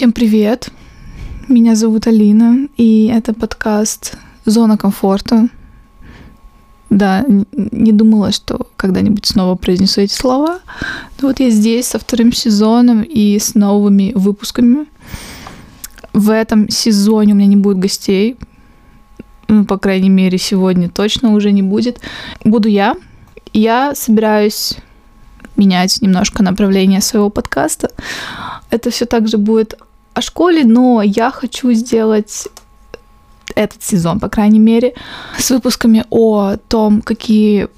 Всем привет! Меня зовут Алина, и это подкаст «Зона комфорта». Да, не думала, что когда-нибудь снова произнесу эти слова. Но вот я здесь со вторым сезоном и с новыми выпусками. В этом сезоне у меня не будет гостей. Ну, по крайней мере, сегодня точно уже не будет. Буду я. Я собираюсь менять немножко направление своего подкаста. Это все также будет о школе, но я хочу сделать этот сезон, по крайней мере, с выпусками о том, какие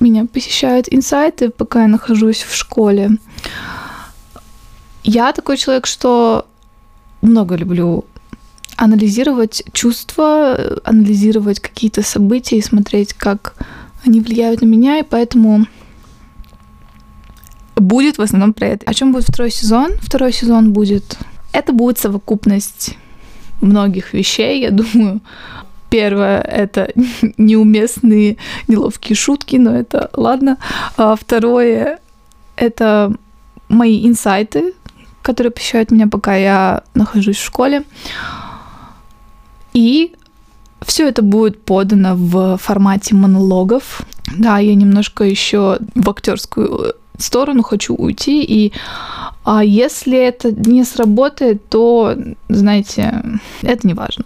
меня посещают инсайты, пока я нахожусь в школе. Я такой человек, что много люблю анализировать чувства, анализировать какие-то события и смотреть, как они влияют на меня, и поэтому будет в основном про это. О чем будет второй сезон? Второй сезон будет... Это будет совокупность многих вещей, я думаю. Первое — это неуместные, неловкие шутки, но это ладно. А второе — это мои инсайты, которые посещают меня, пока я нахожусь в школе. И все это будет подано в формате монологов. Да, я немножко еще в актерскую сторону хочу уйти, и а если это не сработает, то, знаете, это не важно.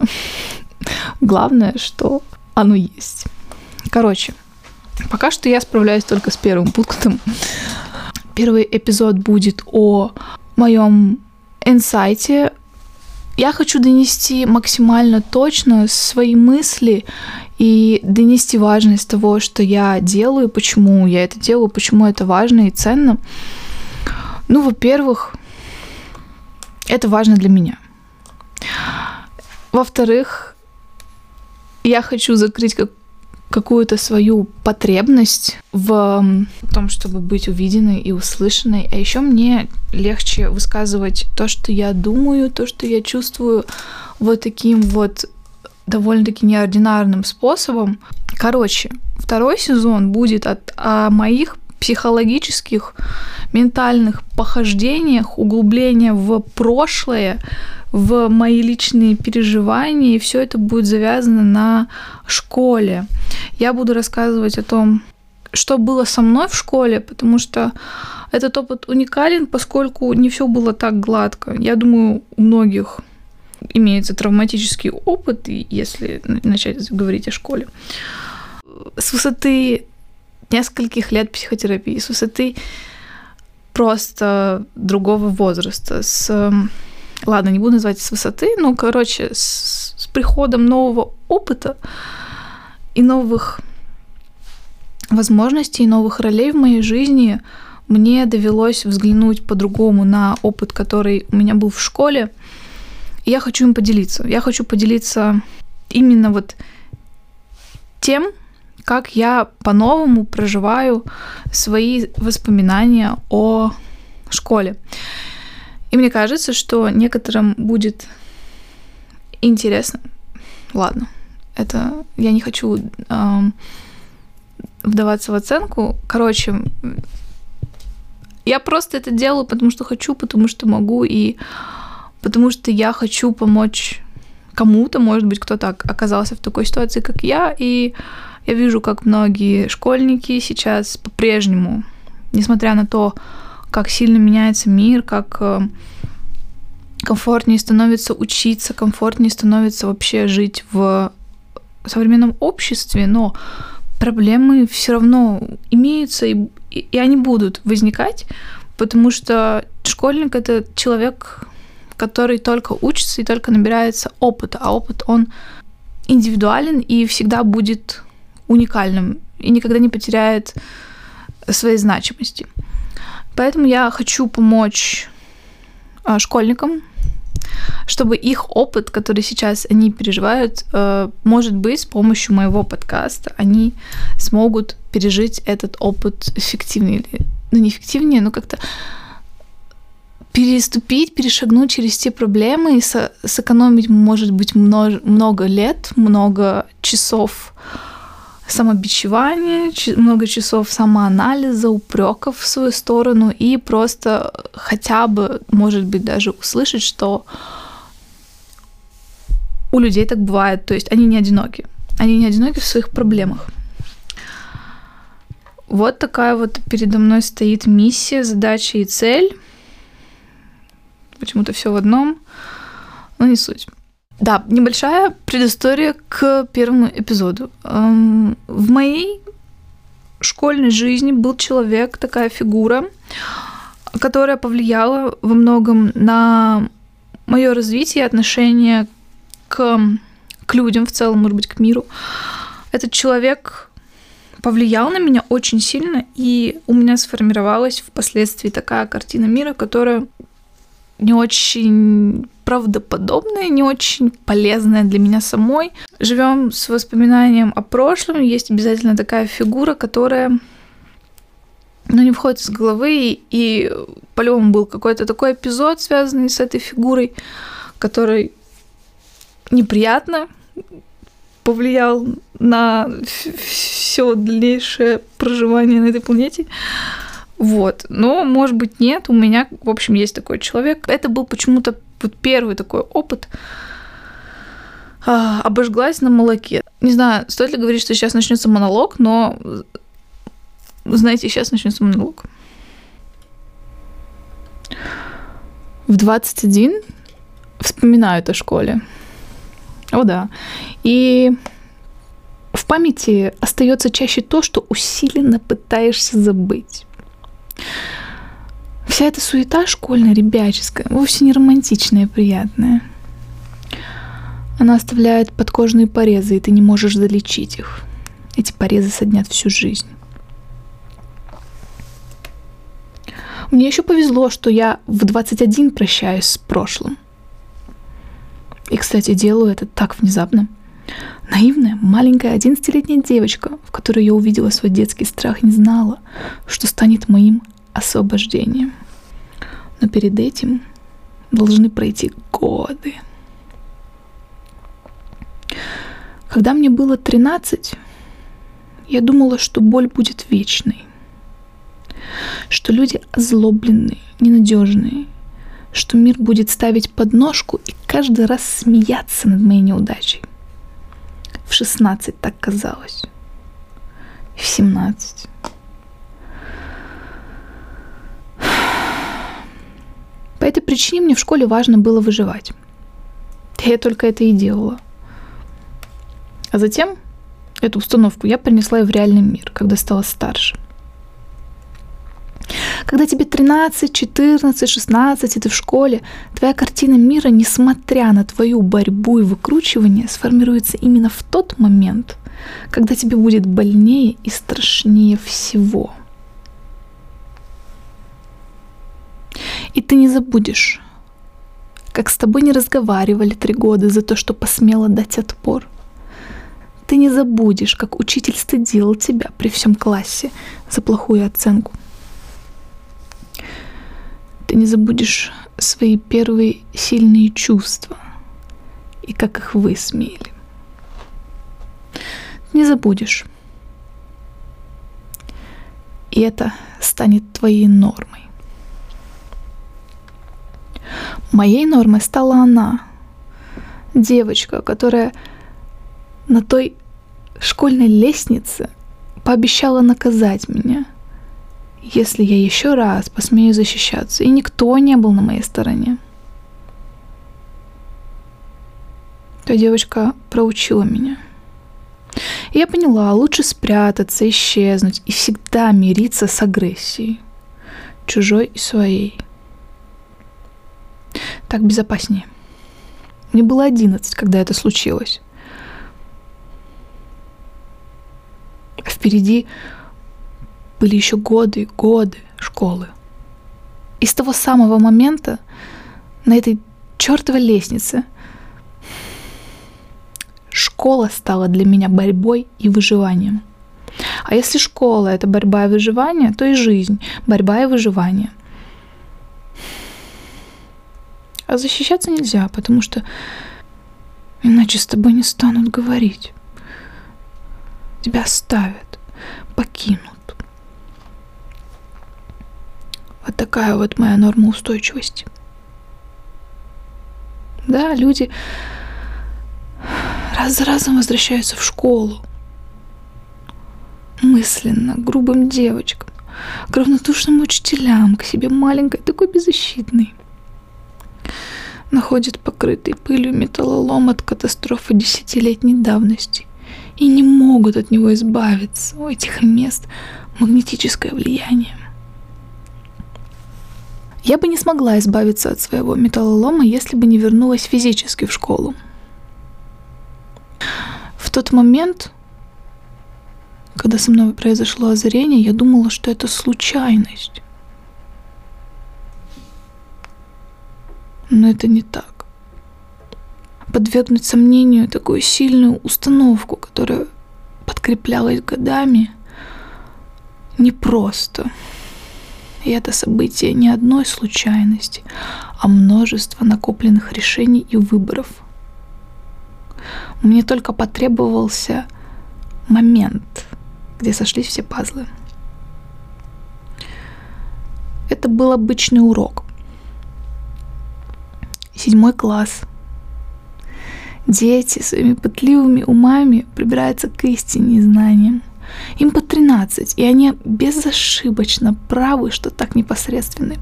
Главное, что оно есть. Короче, пока что я справляюсь только с первым пунктом. Первый эпизод будет о моем инсайте. Я хочу донести максимально точно свои мысли и донести важность того, что я делаю, почему я это делаю, почему это важно и ценно. Ну, во-первых, это важно для меня. Во-вторых, я хочу закрыть как какую-то свою потребность в том, чтобы быть увиденной и услышанной. А еще мне легче высказывать то, что я думаю, то, что я чувствую вот таким вот довольно-таки неординарным способом. Короче, второй сезон будет от, о моих психологических, ментальных похождениях, углубления в прошлое, в мои личные переживания, и все это будет завязано на школе. Я буду рассказывать о том, что было со мной в школе, потому что этот опыт уникален, поскольку не все было так гладко. Я думаю, у многих имеется травматический опыт, если начать говорить о школе. С высоты нескольких лет психотерапии, с высоты просто другого возраста, с... Ладно, не буду называть с высоты, но, короче, с, с приходом нового опыта и новых возможностей, новых ролей в моей жизни мне довелось взглянуть по-другому на опыт, который у меня был в школе. И я хочу им поделиться. Я хочу поделиться именно вот тем, как я по-новому проживаю свои воспоминания о школе. И мне кажется, что некоторым будет интересно. Ладно, это я не хочу э, вдаваться в оценку. Короче, я просто это делаю, потому что хочу, потому что могу, и потому что я хочу помочь кому-то, может быть, кто-то оказался в такой ситуации, как я, и я вижу, как многие школьники сейчас по-прежнему, несмотря на то, как сильно меняется мир, как э, комфортнее становится учиться, комфортнее становится вообще жить в современном обществе, но проблемы все равно имеются, и, и они будут возникать, потому что школьник это человек, который только учится и только набирается опыта, а опыт он индивидуален и всегда будет уникальным и никогда не потеряет своей значимости. Поэтому я хочу помочь а, школьникам, чтобы их опыт, который сейчас они переживают, э, может быть, с помощью моего подкаста они смогут пережить этот опыт эффективнее. Ну, не эффективнее, но как-то переступить, перешагнуть через те проблемы и со- сэкономить, может быть, много, много лет, много часов самобичевания, много часов самоанализа, упреков в свою сторону и просто хотя бы, может быть, даже услышать, что у людей так бывает, то есть они не одиноки. Они не одиноки в своих проблемах. Вот такая вот передо мной стоит миссия, задача и цель. Почему-то все в одном, но не суть. Да, небольшая предыстория к первому эпизоду. Эм, в моей школьной жизни был человек, такая фигура, которая повлияла во многом на мое развитие, отношение к, к людям в целом, может быть, к миру. Этот человек повлиял на меня очень сильно, и у меня сформировалась впоследствии такая картина мира, которая не очень правдоподобная, не очень полезная для меня самой. Живем с воспоминанием о прошлом, есть обязательно такая фигура, которая ну, не входит из головы, и по-любому был какой-то такой эпизод, связанный с этой фигурой, который неприятно повлиял на все дальнейшее проживание на этой планете. Вот. Но, может быть, нет. У меня, в общем, есть такой человек. Это был почему-то вот первый такой опыт. А, обожглась на молоке. Не знаю, стоит ли говорить, что сейчас начнется монолог, но знаете, сейчас начнется монолог. В 21 вспоминают о школе. О да. И в памяти остается чаще то, что усиленно пытаешься забыть. Вся эта суета школьная, ребяческая, вовсе не романтичная и приятная. Она оставляет подкожные порезы, и ты не можешь залечить их. Эти порезы соднят всю жизнь. Мне еще повезло, что я в 21 прощаюсь с прошлым. И, кстати, делаю это так внезапно. Наивная, маленькая 11-летняя девочка, в которой я увидела свой детский страх, не знала, что станет моим освобождением. Но перед этим должны пройти годы. Когда мне было 13, я думала, что боль будет вечной, что люди озлобленные, ненадежные, что мир будет ставить подножку и каждый раз смеяться над моей неудачей. В 16 так казалось. В 17. По этой причине мне в школе важно было выживать. Я только это и делала. А затем эту установку я принесла и в реальный мир, когда стала старше. Когда тебе 13, 14, 16, и ты в школе, твоя картина мира, несмотря на твою борьбу и выкручивание, сформируется именно в тот момент, когда тебе будет больнее и страшнее всего. И ты не забудешь, как с тобой не разговаривали три года за то, что посмела дать отпор. Ты не забудешь, как учитель стыдил тебя при всем классе за плохую оценку. Ты не забудешь свои первые сильные чувства и как их высмеяли. Не забудешь. И это станет твоей нормой. Моей нормой стала она, девочка, которая на той школьной лестнице пообещала наказать меня – если я еще раз посмею защищаться, и никто не был на моей стороне. То девочка проучила меня. И я поняла, лучше спрятаться, исчезнуть и всегда мириться с агрессией, чужой и своей. Так безопаснее. Мне было одиннадцать, когда это случилось. Впереди были еще годы, годы школы. И с того самого момента на этой чертовой лестнице школа стала для меня борьбой и выживанием. А если школа — это борьба и выживание, то и жизнь — борьба и выживание. А защищаться нельзя, потому что иначе с тобой не станут говорить. тебя оставят, покинут. Вот такая вот моя норма устойчивости. Да, люди раз за разом возвращаются в школу. Мысленно, грубым девочкам, к равнодушным учителям, к себе маленькой, такой беззащитной. Находят покрытый пылью металлолом от катастрофы десятилетней давности и не могут от него избавиться. У этих мест магнетическое влияние. Я бы не смогла избавиться от своего металлолома, если бы не вернулась физически в школу. В тот момент, когда со мной произошло озарение, я думала, что это случайность. Но это не так. Подвергнуть сомнению такую сильную установку, которая подкреплялась годами, непросто. просто. И это событие не одной случайности, а множество накопленных решений и выборов. Мне только потребовался момент, где сошлись все пазлы. Это был обычный урок. Седьмой класс. Дети своими пытливыми умами прибираются к истине и знаниям. Им по 13, и они безошибочно правы, что так непосредственны,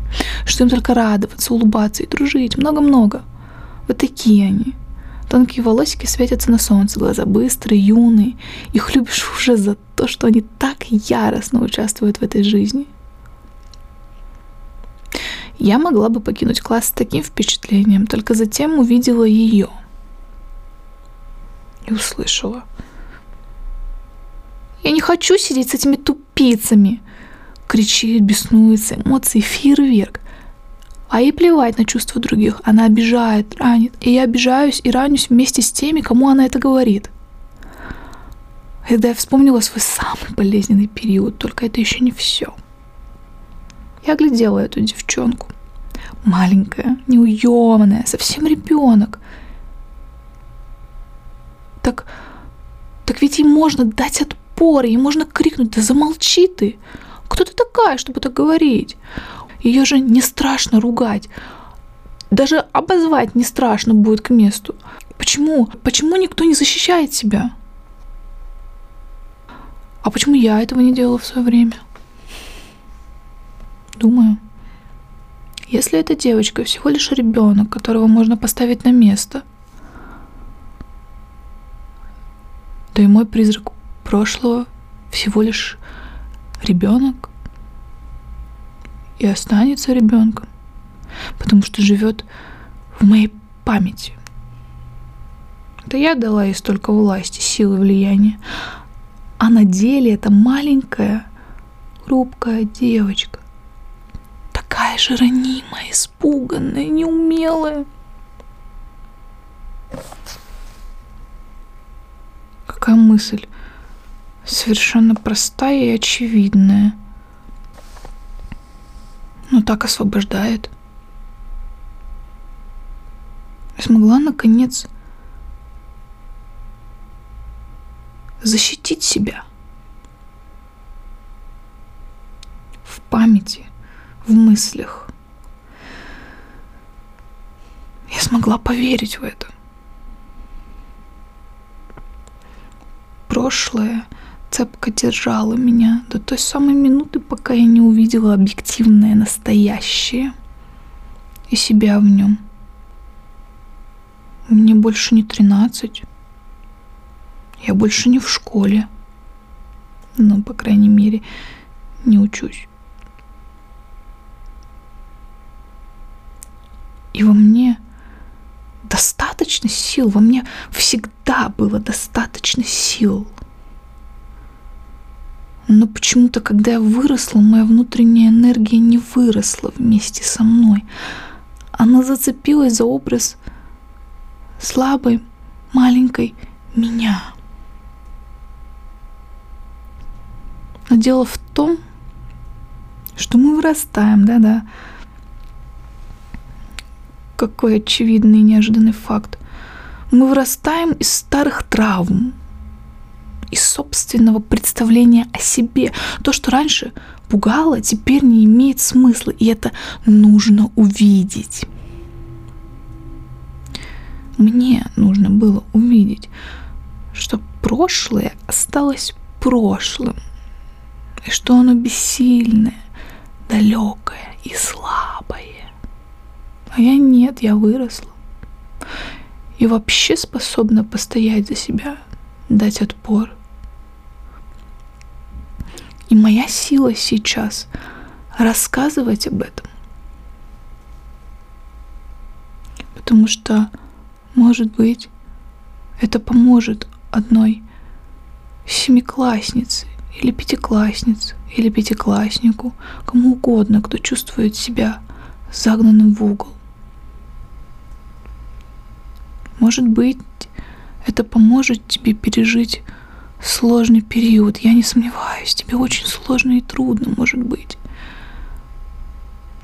что им только радоваться, улыбаться и дружить, много-много. Вот такие они. Тонкие волосики светятся на солнце, глаза быстрые, юные. Их любишь уже за то, что они так яростно участвуют в этой жизни. Я могла бы покинуть класс с таким впечатлением, только затем увидела ее и услышала – я не хочу сидеть с этими тупицами. Кричит, беснуется, эмоции фейерверк. А ей плевать на чувства других. Она обижает, ранит. И я обижаюсь и ранюсь вместе с теми, кому она это говорит. Когда я вспомнила свой самый болезненный период, только это еще не все. Я глядела эту девчонку. Маленькая, неуемная, совсем ребенок. Так, так ведь ей можно дать отпор спор, ей можно крикнуть, да замолчи ты. Кто ты такая, чтобы так говорить? Ее же не страшно ругать. Даже обозвать не страшно будет к месту. Почему? Почему никто не защищает себя? А почему я этого не делала в свое время? Думаю, если эта девочка всего лишь ребенок, которого можно поставить на место, то и мой призрак прошлого всего лишь ребенок и останется ребенком, потому что живет в моей памяти. Это я дала ей столько власти, силы, влияния. А на деле это маленькая, хрупкая девочка. Такая же ранимая, испуганная, неумелая. Какая мысль? Совершенно простая и очевидная, но так освобождает. Я смогла, наконец, защитить себя в памяти, в мыслях. Я смогла поверить в это. Прошлое — цепко держала меня до той самой минуты, пока я не увидела объективное настоящее и себя в нем. Мне больше не тринадцать. Я больше не в школе. Ну, по крайней мере, не учусь. И во мне достаточно сил, во мне всегда было достаточно сил – но почему-то, когда я выросла, моя внутренняя энергия не выросла вместе со мной. Она зацепилась за образ слабой, маленькой меня. Но дело в том, что мы вырастаем, да-да. Какой очевидный и неожиданный факт. Мы вырастаем из старых травм, из собственного представления о себе. То, что раньше пугало, теперь не имеет смысла, и это нужно увидеть. Мне нужно было увидеть, что прошлое осталось прошлым, и что оно бессильное, далекое и слабое. А я нет, я выросла. И вообще способна постоять за себя, дать отпор. И моя сила сейчас рассказывать об этом. Потому что, может быть, это поможет одной семикласснице или пятикласснице или пятикласснику, кому угодно, кто чувствует себя загнанным в угол. Может быть, это поможет тебе пережить сложный период. Я не сомневаюсь, тебе очень сложно и трудно, может быть.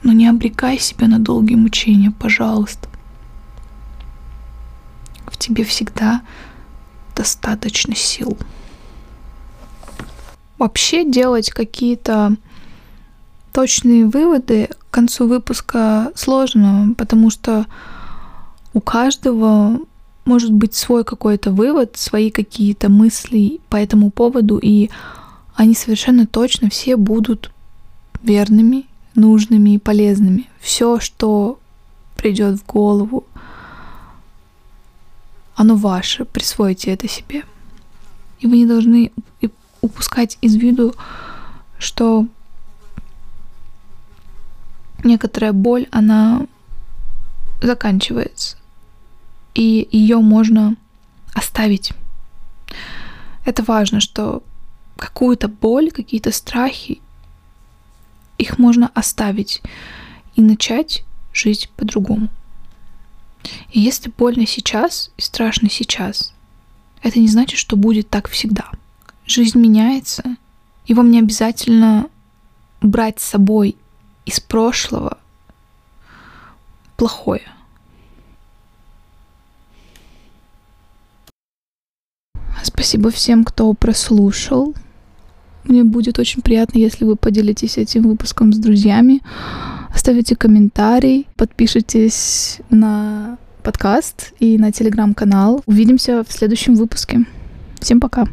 Но не обрекай себя на долгие мучения, пожалуйста. В тебе всегда достаточно сил. Вообще делать какие-то точные выводы к концу выпуска сложно, потому что у каждого может быть свой какой-то вывод, свои какие-то мысли по этому поводу, и они совершенно точно все будут верными, нужными и полезными. Все, что придет в голову, оно ваше, присвойте это себе. И вы не должны упускать из виду, что некоторая боль, она заканчивается и ее можно оставить. Это важно, что какую-то боль, какие-то страхи, их можно оставить и начать жить по-другому. И если больно сейчас и страшно сейчас, это не значит, что будет так всегда. Жизнь меняется, и вам не обязательно брать с собой из прошлого плохое. Спасибо всем, кто прослушал. Мне будет очень приятно, если вы поделитесь этим выпуском с друзьями. Оставите комментарий, подпишитесь на подкаст и на телеграм-канал. Увидимся в следующем выпуске. Всем пока.